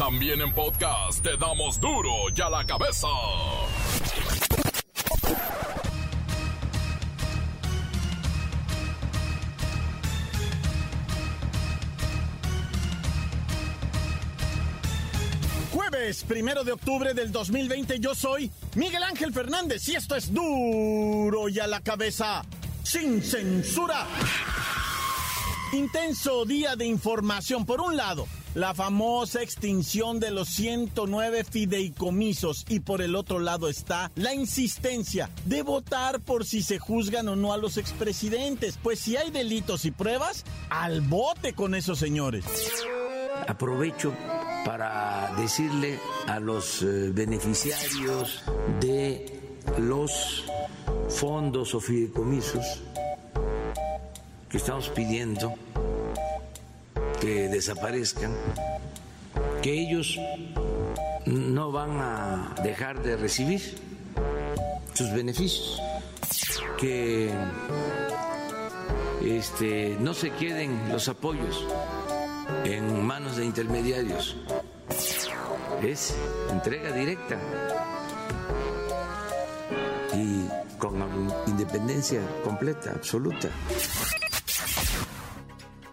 También en podcast te damos duro y a la cabeza. Jueves primero de octubre del 2020, yo soy Miguel Ángel Fernández y esto es duro y a la cabeza, sin censura. Intenso día de información. Por un lado, la famosa extinción de los 109 fideicomisos y por el otro lado está la insistencia de votar por si se juzgan o no a los expresidentes. Pues si hay delitos y pruebas, al bote con esos señores. Aprovecho para decirle a los eh, beneficiarios de los fondos o fideicomisos que estamos pidiendo que desaparezcan, que ellos no van a dejar de recibir sus beneficios, que este, no se queden los apoyos en manos de intermediarios. Es entrega directa y con independencia completa, absoluta.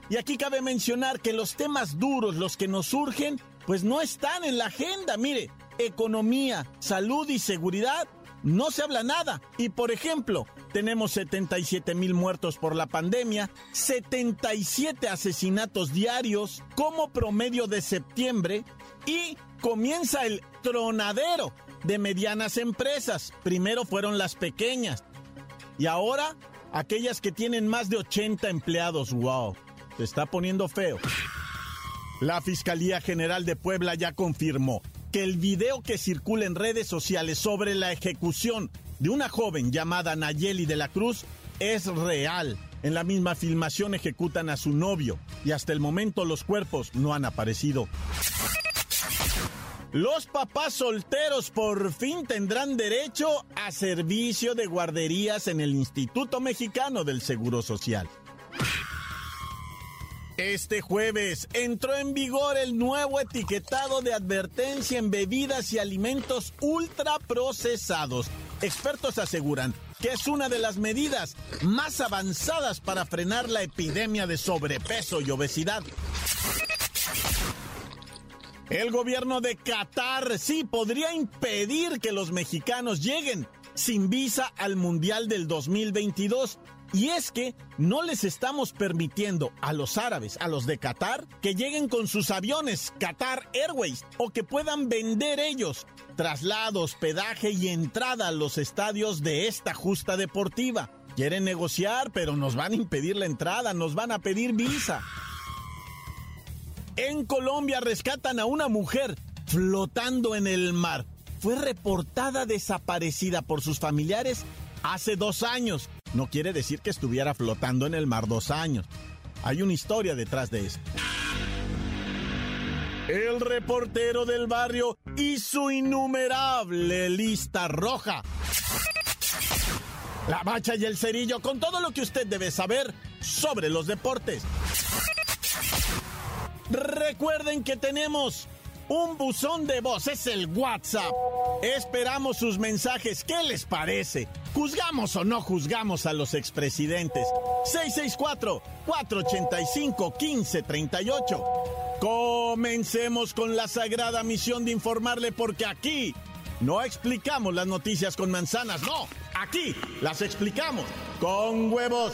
Y aquí cabe mencionar que los temas duros, los que nos surgen, pues no están en la agenda. Mire, economía, salud y seguridad, no se habla nada. Y por ejemplo, tenemos 77 mil muertos por la pandemia, 77 asesinatos diarios como promedio de septiembre y comienza el tronadero de medianas empresas. Primero fueron las pequeñas y ahora aquellas que tienen más de 80 empleados. ¡Wow! Se está poniendo feo. La Fiscalía General de Puebla ya confirmó que el video que circula en redes sociales sobre la ejecución de una joven llamada Nayeli de la Cruz es real. En la misma filmación ejecutan a su novio y hasta el momento los cuerpos no han aparecido. Los papás solteros por fin tendrán derecho a servicio de guarderías en el Instituto Mexicano del Seguro Social. Este jueves entró en vigor el nuevo etiquetado de advertencia en bebidas y alimentos ultraprocesados. Expertos aseguran que es una de las medidas más avanzadas para frenar la epidemia de sobrepeso y obesidad. El gobierno de Qatar sí podría impedir que los mexicanos lleguen sin visa al Mundial del 2022 y es que no les estamos permitiendo a los árabes, a los de Qatar, que lleguen con sus aviones Qatar Airways o que puedan vender ellos traslado, hospedaje y entrada a los estadios de esta justa deportiva. Quieren negociar, pero nos van a impedir la entrada, nos van a pedir visa. En Colombia rescatan a una mujer flotando en el mar. Fue reportada desaparecida por sus familiares hace dos años no quiere decir que estuviera flotando en el mar dos años. Hay una historia detrás de esto. El reportero del barrio y su innumerable lista roja. La bacha y el cerillo con todo lo que usted debe saber sobre los deportes. Recuerden que tenemos un buzón de voz, es el WhatsApp. Esperamos sus mensajes, ¿qué les parece? ¿Juzgamos o no juzgamos a los expresidentes? 664-485-1538. Comencemos con la sagrada misión de informarle porque aquí no explicamos las noticias con manzanas, no, aquí las explicamos con huevos.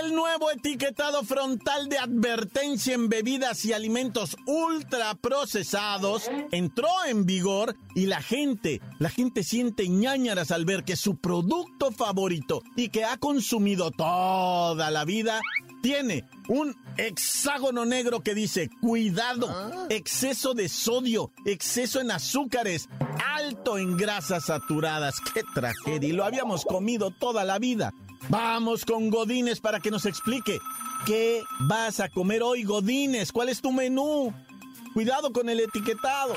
El nuevo etiquetado frontal de advertencia en bebidas y alimentos ultraprocesados entró en vigor y la gente, la gente siente ñañaras al ver que su producto favorito y que ha consumido toda la vida tiene un hexágono negro que dice, cuidado, ah. exceso de sodio, exceso en azúcares, alto en grasas saturadas. ¡Qué tragedia! Y lo habíamos comido toda la vida. Vamos con Godines para que nos explique. ¿Qué vas a comer hoy, Godines? ¿Cuál es tu menú? Cuidado con el etiquetado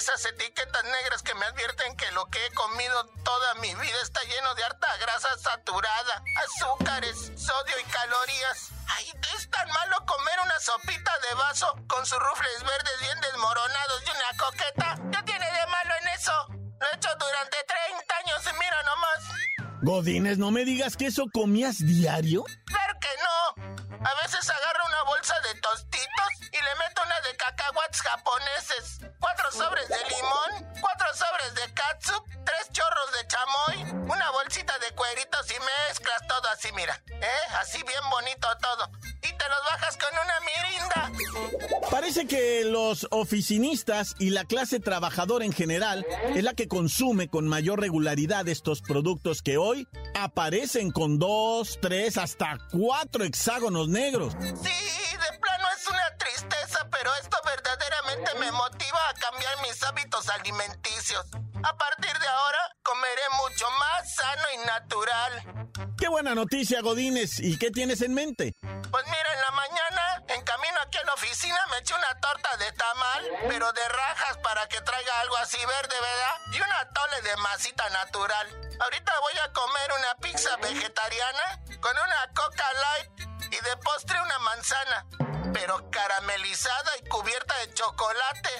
esas etiquetas negras que me advierten que lo que he comido toda mi vida está lleno de harta grasa saturada, azúcares, sodio y calorías. Ay, es tan malo comer una sopita de vaso con sus rufles verdes bien desmoronados y una coqueta. ¿Qué tiene de malo en eso? Lo he hecho durante 30 años y mira nomás. Godines, no me digas que eso comías diario. Claro que no. A veces agarro una bolsa de tostitos y le meto una de cacahuates japoneses cuatro sobres de limón, cuatro sobres de katsup, tres chorros de chamoy, una bolsita de cueritos y mezclas todo así, mira. ¿Eh? Así bien bonito todo. Y te los bajas con una mirinda. Parece que los oficinistas y la clase trabajadora en general es la que consume con mayor regularidad estos productos que hoy aparecen con dos, tres, hasta cuatro hexágonos negros. Sí, de plano es una tristeza, pero esto verdaderamente me motiva a cambiar mis hábitos alimenticios. A partir de ahora, comeré mucho más sano y natural. Qué buena noticia, Godines. ¿Y qué tienes en mente? Pues mira, en la mañana, en camino aquí a la oficina, me eché una torta de tamal, pero de rajas para que traiga algo así verde, ¿verdad? Y una tole de masita natural. Ahorita voy a comer una pizza vegetariana con una coca light y de postre una manzana, pero caramelizada y cubierta de chocolate.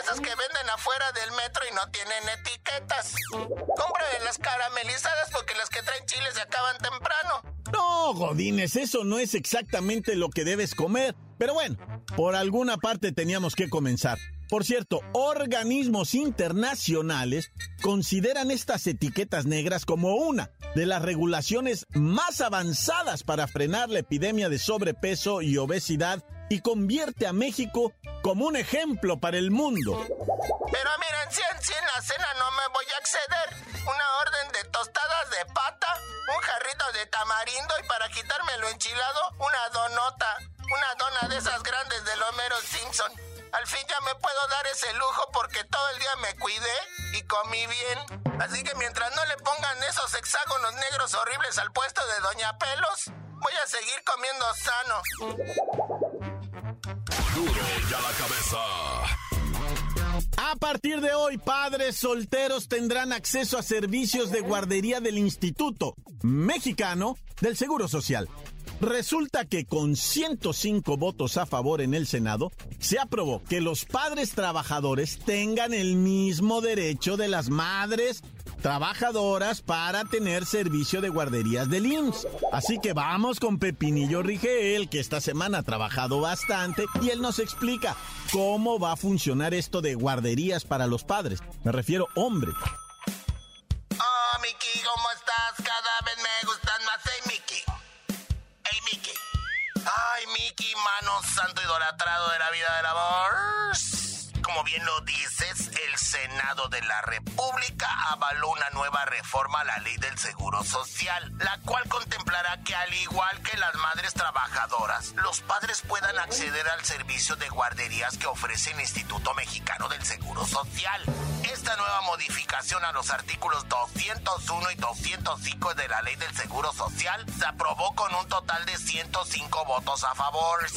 Esas que venden afuera del metro y no tienen etiquetas. Compre las caramelizadas porque las que traen chile se acaban temprano. No, Godines, eso no es exactamente lo que debes comer. Pero bueno, por alguna parte teníamos que comenzar. Por cierto, organismos internacionales consideran estas etiquetas negras como una de las regulaciones más avanzadas para frenar la epidemia de sobrepeso y obesidad y convierte a México como un ejemplo para el mundo. Pero miren, si en, si en la cena no me voy a acceder, una orden de tostadas de pata, un jarrito de tamarindo y para quitarme lo enchilado, una donota, una dona de esas grandes del Homero Simpson. Al fin ya me puedo dar ese lujo porque todo el día me cuidé y comí bien. Así que mientras no le pongan esos hexágonos negros horribles al puesto de Doña Pelos, voy a seguir comiendo sano. A partir de hoy, padres solteros tendrán acceso a servicios de guardería del Instituto Mexicano del Seguro Social. Resulta que con 105 votos a favor en el Senado, se aprobó que los padres trabajadores tengan el mismo derecho de las madres trabajadoras para tener servicio de guarderías del IMSS. Así que vamos con Pepinillo Rigel, que esta semana ha trabajado bastante, y él nos explica cómo va a funcionar esto de guarderías para los padres. Me refiero hombre. Oh, Miki, ¿cómo estás? Cada vez me gustan más, hey, Miki. Ay, Mickey, mano santo idolatrado de la vida del amor. Como bien lo dices, el Senado de la República avaló una nueva reforma a la ley del Seguro Social, la cual contemplará que al igual que las madres trabajadoras, los padres puedan acceder al servicio de guarderías que ofrece el Instituto Mexicano del Seguro Social. Esta nueva modificación a los artículos 201 y 205 de la ley del Seguro Social se aprobó con un total de 105 votos a favor,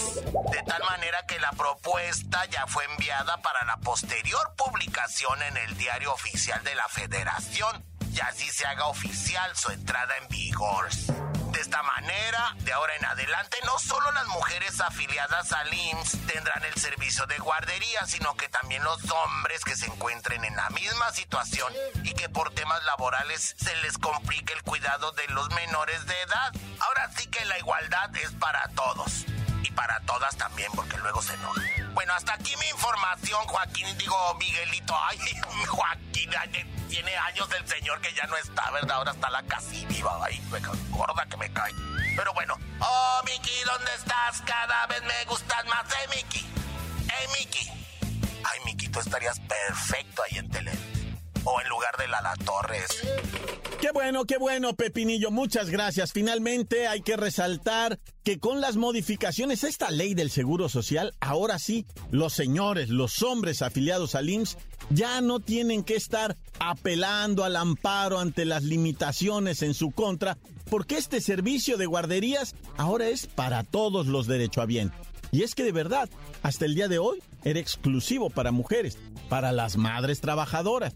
de tal manera que la propuesta ya fue enviada para la posterior publicación en el diario oficial de la Federación y así se haga oficial su entrada en vigor. De esta manera, de ahora en adelante, no solo las mujeres afiliadas al IMSS tendrán el servicio de guardería, sino que también los hombres que se encuentren en la misma situación y que por temas laborales se les complique el cuidado de los menores de edad. Ahora sí que la igualdad es para todos para todas también, porque luego se enoja. Bueno, hasta aquí mi información, Joaquín, digo Miguelito. Ay, Joaquín, tiene años del señor que ya no está, ¿verdad? Ahora está la casi viva. Ay, me gorda que me cae. Pero bueno, oh, Miki, ¿dónde estás? Cada vez me gustas más, ¿eh, Miki? ¿Eh, Miki? Ay, Miki, tú estarías perfecto ahí en tele. O en lugar de Lala Torres. Qué bueno, qué bueno, Pepinillo. Muchas gracias. Finalmente hay que resaltar que con las modificaciones, esta ley del Seguro Social, ahora sí, los señores, los hombres afiliados al IMSS, ya no tienen que estar apelando al amparo ante las limitaciones en su contra, porque este servicio de guarderías ahora es para todos los derechohabientes. Y es que de verdad, hasta el día de hoy, era exclusivo para mujeres, para las madres trabajadoras.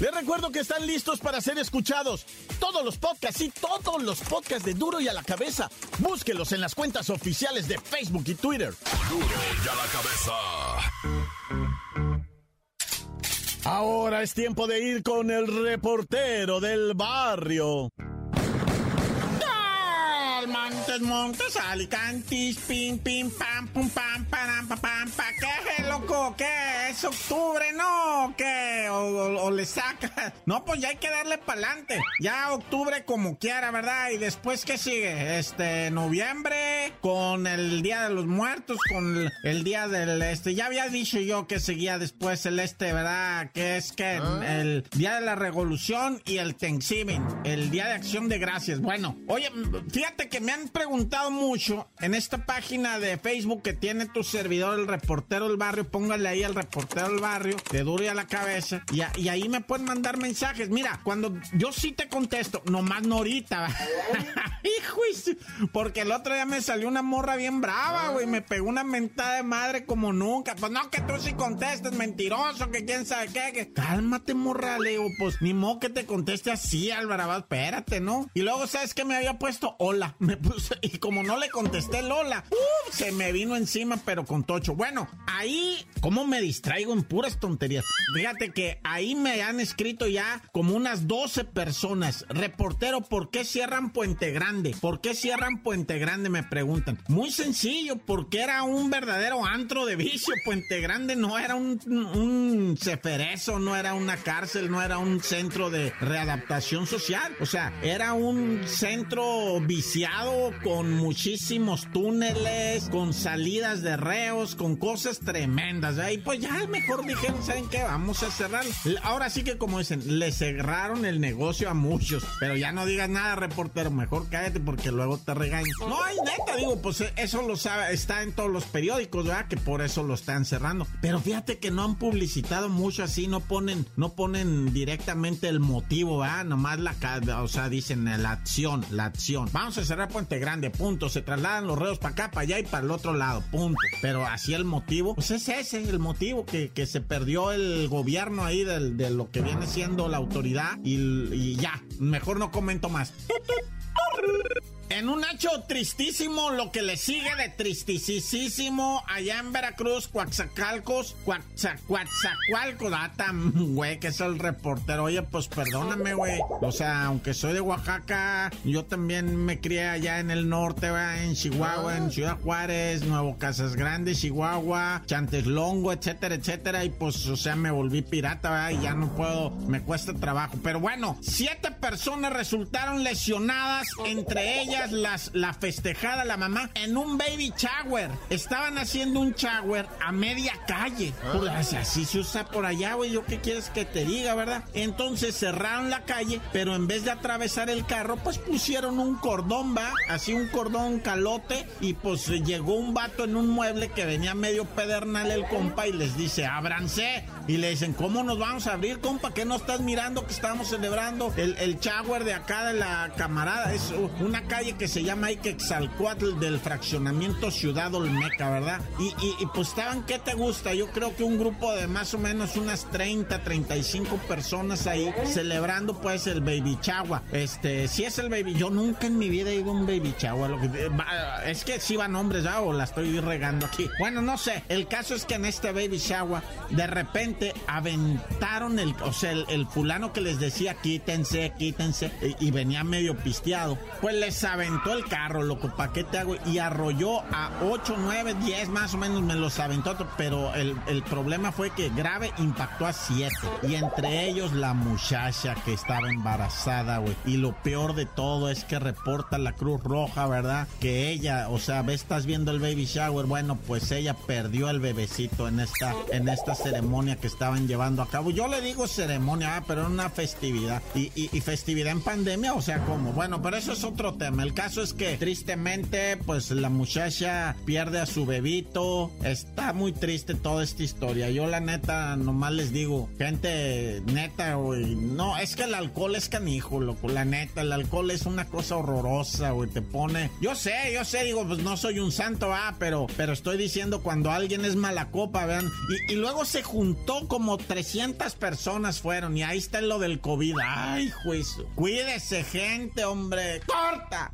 Les recuerdo que están listos para ser escuchados. Todos los podcasts y todos los podcasts de Duro y a la cabeza. Búsquelos en las cuentas oficiales de Facebook y Twitter. Duro y a la cabeza. Ahora es tiempo de ir con el reportero del barrio. Montes, Montes, Alicantes, pim, pim, pam, pum, pam, pam, pam, pam, pa, ¿qué es, loco? ¿Qué? ¿Es octubre, no? ¿Qué? O, o, le saca. No, pues ya hay que darle pa'lante. Ya octubre como quiera, ¿verdad? Y después, ¿qué sigue? Este, noviembre, con el Día de los Muertos, con el, el Día del Este. Ya había dicho yo que seguía después el Este, ¿verdad? Que es que el Día de la Revolución y el Thanksgiving, el Día de Acción de Gracias. Bueno, oye, fíjate que me han preguntado mucho en esta página de Facebook que tiene tu servidor, el reportero del barrio, póngale ahí al reportero del barrio, de duro y a la cabeza, y, ahí me pueden mandar mensajes. Mira, cuando yo sí te contesto, nomás no ahorita, hijo, porque el otro día me salió una morra bien brava, güey, me pegó una mentada de madre como nunca. Pues no, que tú sí contestes, mentiroso, que quién sabe qué. Que... Cálmate, morra, le digo, pues ni modo que te conteste así, Alvarado, espérate, ¿no? Y luego, ¿sabes qué me había puesto? Hola, me puse, y como no le contesté Lola, uh, se me vino encima, pero con tocho. Bueno, ahí, ¿cómo me distraigo en puras tonterías? Fíjate que ahí me han escrito ya como unas 12 personas. Reportero, ¿por qué cierran Puente Grande? ¿Por qué cierran Puente Grande? Me preguntan. Muy sencillo, porque era un verdadero antro de vicio. Puente Grande no era un, un ceferezo, no era una cárcel, no era un centro de readaptación social. O sea, era un centro viciado con muchísimos túneles, con salidas de reos, con cosas tremendas. Y pues ya mejor dijeron, ¿saben qué? Vamos a cerrar. Ahora sí que como dicen, le cerraron el negocio a muchos. Pero ya no digas nada, reportero. Mejor cállate porque luego te regañan. No, hay neta, digo, pues eso lo sabe, está en todos los periódicos, ¿verdad? Que por eso lo están cerrando. Pero fíjate que no han publicitado mucho así, no ponen, no ponen directamente el motivo, ¿verdad? Nomás la, o sea, dicen la acción, la acción. Vamos a cerrar Puente Grande, punto. Se trasladan los reos para acá, para allá y para el otro lado, punto. Pero así el motivo, pues es ese el motivo, que, que se perdió el gobierno ahí de, de lo que viene siendo la autoridad y ya, mejor no comento más. En un hecho tristísimo, lo que le sigue de tristísimo allá en Veracruz, Coaxacalcos, Coaxacualcos, data, güey, que es el reportero. Oye, pues perdóname, güey. O sea, aunque soy de Oaxaca, yo también me crié allá en el norte, güey, en Chihuahua, en Ciudad Juárez, Nuevo Casas Grandes, Chihuahua, Chanteslongo, etcétera, etcétera. Y pues, o sea, me volví pirata, güey, y ya no puedo, me cuesta trabajo. Pero bueno, siete personas resultaron lesionadas, entre ellas las, la festejada, la mamá, en un baby shower. Estaban haciendo un shower a media calle. Pues así se usa por allá, güey. ¿Yo qué quieres que te diga, verdad? Entonces cerraron la calle, pero en vez de atravesar el carro, pues pusieron un cordón, va. Así un cordón calote. Y pues llegó un vato en un mueble que venía medio pedernal el compa y les dice, ábranse. Y le dicen, ¿cómo nos vamos a abrir, compa? ¿Qué no estás mirando que estamos celebrando el, el shower de acá de la camarada? Es una calle que se llama Ike Exalcuatl del fraccionamiento Ciudad Olmeca, ¿verdad? Y, y, pues estaban, ¿qué te gusta? Yo creo que un grupo de más o menos unas 30, 35 personas ahí celebrando pues el Baby Chagua. Este, si es el Baby, yo nunca en mi vida he ido a un Baby Chagua. Lo que, es que si van hombres, ¿ya? O la estoy regando aquí. Bueno, no sé. El caso es que en este Baby Chagua, de repente aventaron el, o sea, el, el fulano que les decía quítense, quítense, y, y venía medio pisteado. Pues les aventaron aventó el carro, loco, ¿para qué te hago? Y arrolló a 8, 9, 10 más o menos, me los aventó, pero el, el problema fue que grave impactó a 7. Y entre ellos la muchacha que estaba embarazada, güey. Y lo peor de todo es que reporta la Cruz Roja, ¿verdad? Que ella, o sea, ves, estás viendo el baby shower, bueno, pues ella perdió el bebecito en esta, en esta ceremonia que estaban llevando a cabo. Yo le digo ceremonia, ah, pero era una festividad. Y, y, festividad en pandemia, o sea, ¿cómo? Bueno, pero eso es otro tema. El caso es que tristemente, pues la muchacha pierde a su bebito. Está muy triste toda esta historia. Yo la neta, nomás les digo, gente neta, güey. No, es que el alcohol es canijo, loco. La neta, el alcohol es una cosa horrorosa, güey. Te pone... Yo sé, yo sé, digo, pues no soy un santo, ah, pero, pero estoy diciendo cuando alguien es mala copa, vean. Y, y luego se juntó como 300 personas fueron y ahí está lo del COVID. Ay, juicio. Cuídese, gente, hombre. ¡Corta!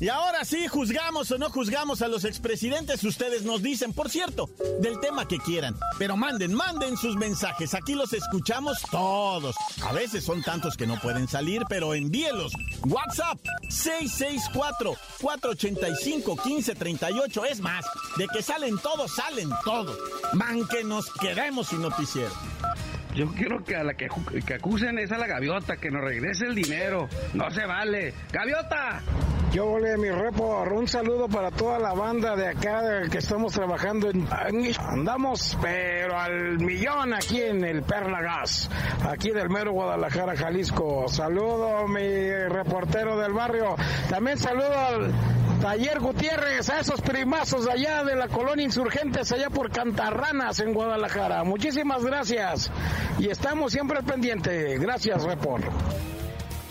Y ahora sí, juzgamos o no juzgamos a los expresidentes, ustedes nos dicen, por cierto, del tema que quieran. Pero manden, manden sus mensajes, aquí los escuchamos todos. A veces son tantos que no pueden salir, pero envíelos. WhatsApp 664-485-1538. Es más, de que salen todos, salen todos. Man, que nos quedemos sin noticiero. Yo quiero que a la que, que acusen es a la gaviota, que nos regrese el dinero. No se vale. ¡Gaviota! Yo volé mi report. Un saludo para toda la banda de acá que estamos trabajando en. Andamos, pero al millón aquí en el Perla Gas, aquí del mero Guadalajara, Jalisco. Saludo mi reportero del barrio. También saludo al Taller Gutiérrez, a esos primazos allá de la colonia Insurgentes, allá por Cantarranas en Guadalajara. Muchísimas gracias y estamos siempre al pendiente. Gracias, report.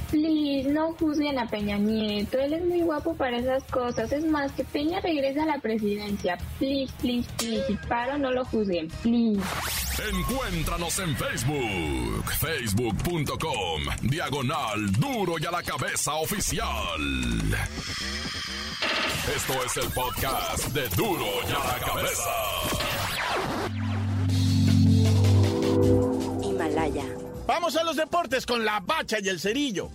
Please, no juzguen a Peña Nieto. Él es muy guapo para esas cosas. Es más, que Peña regrese a la presidencia. Please, please, please. Si paro, no lo juzguen. Please. Encuéntranos en Facebook. Facebook.com. Diagonal Duro y a la Cabeza Oficial. Esto es el podcast de Duro y a la Cabeza. Himalaya. Vamos a los deportes con la bacha y el cerillo.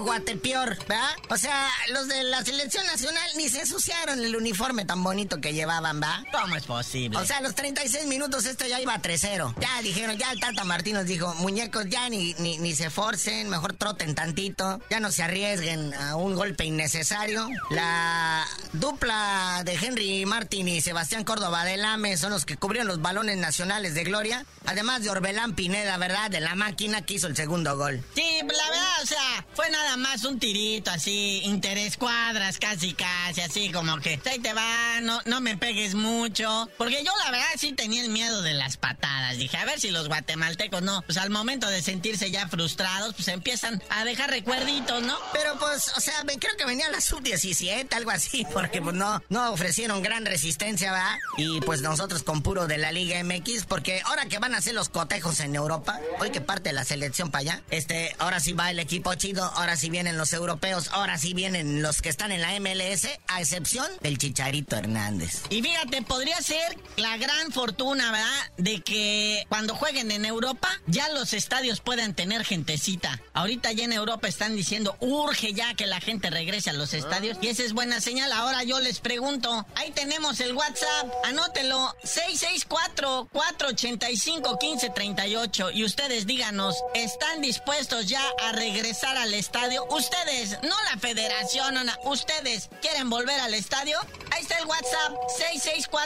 Guatepeor, ¿verdad? O sea, los de la selección nacional ni se ensuciaron el uniforme tan bonito que llevaban, ¿va? ¿Cómo es posible? O sea, a los 36 minutos esto ya iba a 3-0. Ya dijeron, ya el Tata Martín nos dijo, muñecos, ya ni, ni, ni se forcen, mejor troten tantito, ya no se arriesguen a un golpe innecesario. La dupla de Henry Martín y Sebastián Córdoba de Lame son los que cubrieron los balones nacionales de gloria, además de Orbelán Pineda, ¿verdad? De la máquina que hizo el segundo gol. Sí, la verdad, o sea, fue nada más un tirito así, interés cuadras, casi casi, así como que ahí te va, no, no me pegues mucho. Porque yo la verdad sí tenía el miedo de las patadas. Dije, a ver si los guatemaltecos no, pues al momento de sentirse ya frustrados, pues empiezan a dejar recuerditos, ¿no? Pero pues, o sea, creo que venía la sub-17, algo así, porque pues no, no ofrecieron gran resistencia, ¿va? Y pues nosotros con puro de la Liga MX, porque ahora que van a hacer los cotejos en Europa, hoy que parte la selección para allá, este, ahora sí va el equipo chido, ahora sí vienen los europeos, ahora sí vienen los que están en la MLS, a excepción del Chicharito Hernández. Y fíjate, podría ser la gran fortuna, ¿verdad? De que cuando jueguen en Europa, ya los estadios puedan tener gentecita. Ahorita ya en Europa están diciendo, urge ya que la gente regrese a los estadios. Y esa es buena señal. Ahora yo les pregunto, ahí tenemos el WhatsApp, anótelo, 664-485-1538. Y ustedes díganos, ¿están dispuestos ya a regresar al estadio? Ustedes, no la federación, no, ustedes quieren volver al estadio? Ahí está el WhatsApp,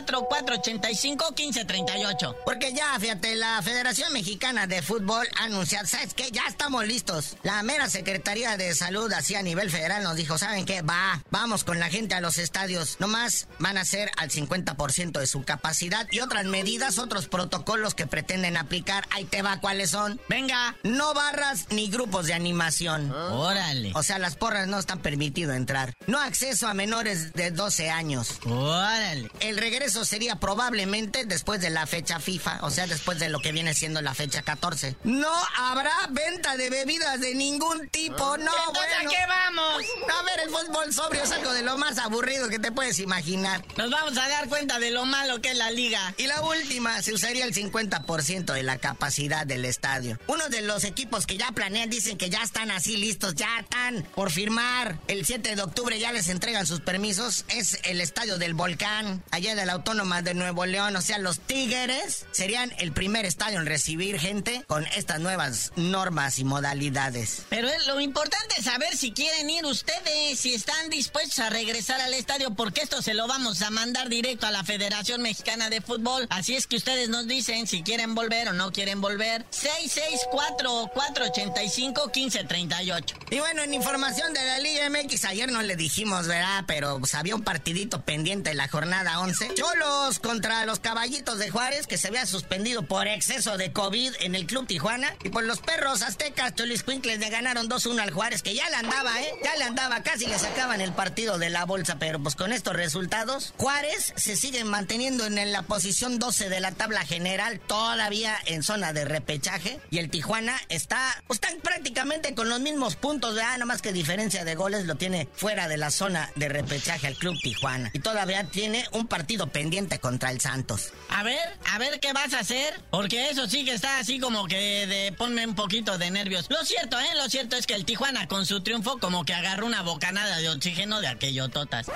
664-485-1538. Porque ya, fíjate, la Federación Mexicana de Fútbol ha anunciado, ¿sabes qué? Ya estamos listos. La mera Secretaría de Salud, así a nivel federal, nos dijo, ¿saben qué? Va, vamos con la gente a los estadios. Nomás van a ser al 50% de su capacidad y otras medidas, otros protocolos que pretenden aplicar. Ahí te va, ¿cuáles son? Venga. No barras ni grupos de animación. Órale. O sea, las porras no están permitido entrar. No acceso a menores de 12 años. Años. Órale. El regreso sería probablemente después de la fecha FIFA, o sea, después de lo que viene siendo la fecha 14. No habrá venta de bebidas de ningún tipo, no, Entonces, bueno. ¿a qué vamos? A ver, el fútbol sobrio es algo de lo más aburrido que te puedes imaginar. Nos vamos a dar cuenta de lo malo que es la liga. Y la última, se usaría el 50% de la capacidad del estadio. Uno de los equipos que ya planean dicen que ya están así listos, ya están por firmar. El 7 de octubre ya les entregan sus permisos. Es el estadio del Volcán, allá de la Autónoma de Nuevo León. O sea, los Tigres serían el primer estadio en recibir gente con estas nuevas normas y modalidades. Pero es lo importante es saber si quieren ir ustedes, si están dispuestos a regresar al estadio, porque esto se lo vamos a mandar directo a la Federación Mexicana de Fútbol. Así es que ustedes nos dicen si quieren volver o no quieren volver. 664-485-1538. Y bueno, en información de la Liga MX, ayer no le dijimos, ¿verdad? Pero pues, había un partidito pendiente en la jornada 11. Cholos contra los caballitos de Juárez, que se había suspendido por exceso de COVID en el Club Tijuana. Y por los perros aztecas, Cholis Quincles le ganaron 2-1 al Juárez, que ya le andaba, ¿eh? Ya le andaba, casi le sacaban el partido de la bolsa. Pero pues con estos resultados, Juárez se sigue manteniendo en la posición 12 de la tabla general, todavía en zona de repechaje. Y el Tijuana está, pues están prácticamente con los mismos puntos, ¿verdad? Nada más que diferencia de goles lo tiene fuera de la zona de repechaje al Club Tijuana. Y todavía tiene un partido pendiente contra el Santos. A ver, a ver qué vas a hacer, porque eso sí que está así como que de ponme un poquito de nervios. Lo cierto, ¿eh? Lo cierto es que el Tijuana con su triunfo como que agarró una bocanada de oxígeno de aquello totas.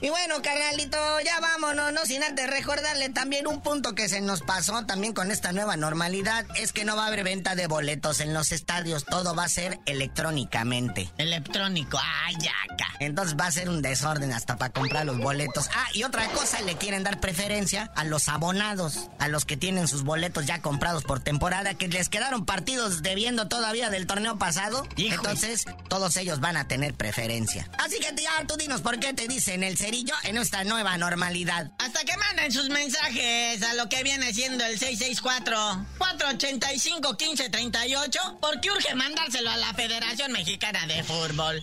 Y bueno, carnalito, ya vámonos, no sin antes recordarle también un punto que se nos pasó también con esta nueva normalidad, es que no va a haber venta de boletos en los estadios, todo va a ser electrónicamente. Electrónico, ay, yaca. Entonces va a ser un desorden hasta para comprar los boletos. Ah, y otra cosa, le quieren dar preferencia a los abonados, a los que tienen sus boletos ya comprados por temporada, que les quedaron partidos debiendo todavía del torneo pasado. Híjole. Entonces, todos ellos van a tener preferencia. Así que ya, tú dinos por qué te dicen el en esta nueva normalidad. Hasta que manden sus mensajes a lo que viene siendo el 664-485-1538, porque urge mandárselo a la Federación Mexicana de Fútbol.